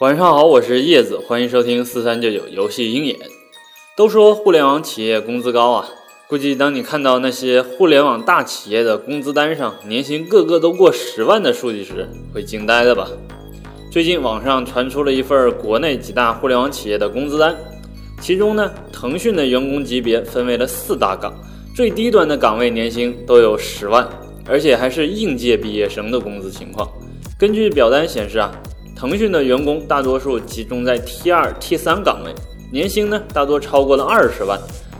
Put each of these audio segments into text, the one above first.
晚上好，我是叶子，欢迎收听四三九九游戏鹰眼。都说互联网企业工资高啊，估计当你看到那些互联网大企业的工资单上年薪个个都过十万的数据时，会惊呆的吧？最近网上传出了一份国内几大互联网企业的工资单，其中呢，腾讯的员工级别分为了四大岗，最低端的岗位年薪都有十万，而且还是应届毕业生的工资情况。根据表单显示啊。腾讯的员工大多数集中在 T 二、T 三岗位，年薪呢大多超过了二十万，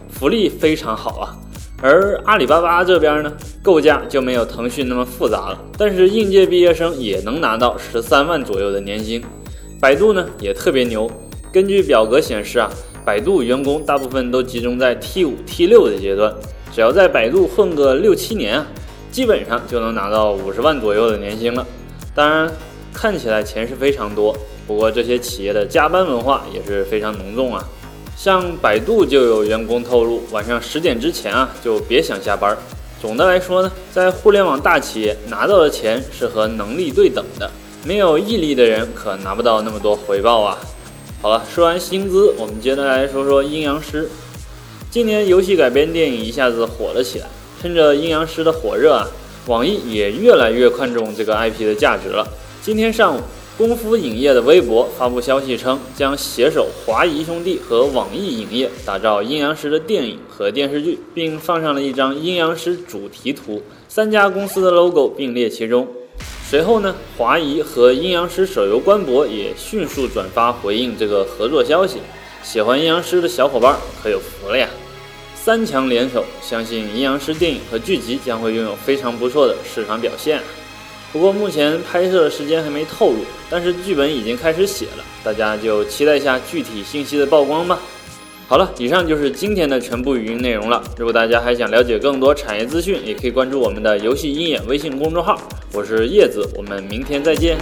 福利非常好啊。而阿里巴巴这边呢，构架就没有腾讯那么复杂了，但是应届毕业生也能拿到十三万左右的年薪。百度呢也特别牛，根据表格显示啊，百度员工大部分都集中在 T 五、T 六的阶段，只要在百度混个六七年啊，基本上就能拿到五十万左右的年薪了。当然。看起来钱是非常多，不过这些企业的加班文化也是非常浓重啊。像百度就有员工透露，晚上十点之前啊就别想下班。总的来说呢，在互联网大企业拿到的钱是和能力对等的，没有毅力的人可拿不到那么多回报啊。好了，说完薪资，我们接着来说说阴阳师。今年游戏改编电影一下子火了起来，趁着阴阳师的火热啊，网易也越来越看重这个 IP 的价值了。今天上午，功夫影业的微博发布消息称，将携手华谊兄弟和网易影业打造阴阳师的电影和电视剧，并放上了一张阴阳师主题图，三家公司的 logo 并列其中。随后呢，华谊和阴阳师手游官博也迅速转发回应这个合作消息。喜欢阴阳师的小伙伴可有福了呀！三强联手，相信阴阳师电影和剧集将会拥有非常不错的市场表现。不过目前拍摄的时间还没透露，但是剧本已经开始写了，大家就期待一下具体信息的曝光吧。好了，以上就是今天的全部语音内容了。如果大家还想了解更多产业资讯，也可以关注我们的游戏鹰眼微信公众号。我是叶子，我们明天再见。